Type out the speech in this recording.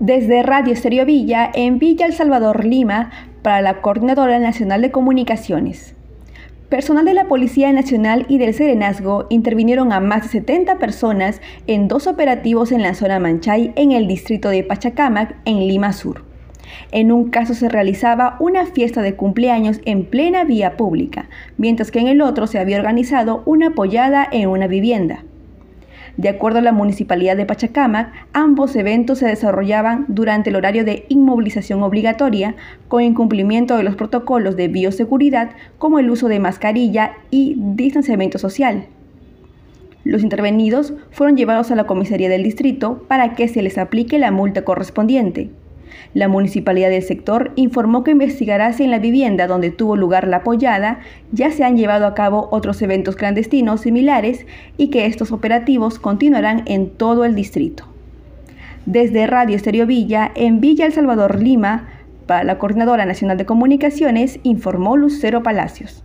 Desde Radio Estéreo Villa, en Villa El Salvador, Lima, para la Coordinadora Nacional de Comunicaciones. Personal de la Policía Nacional y del Serenazgo intervinieron a más de 70 personas en dos operativos en la zona Manchay, en el distrito de Pachacamac, en Lima Sur. En un caso se realizaba una fiesta de cumpleaños en plena vía pública, mientras que en el otro se había organizado una apoyada en una vivienda. De acuerdo a la Municipalidad de Pachacamac, ambos eventos se desarrollaban durante el horario de inmovilización obligatoria, con incumplimiento de los protocolos de bioseguridad como el uso de mascarilla y distanciamiento social. Los intervenidos fueron llevados a la comisaría del distrito para que se les aplique la multa correspondiente. La municipalidad del sector informó que investigará si en la vivienda donde tuvo lugar la apoyada ya se han llevado a cabo otros eventos clandestinos similares y que estos operativos continuarán en todo el distrito. Desde Radio Estéreo Villa, en Villa El Salvador, Lima, para la Coordinadora Nacional de Comunicaciones, informó Lucero Palacios.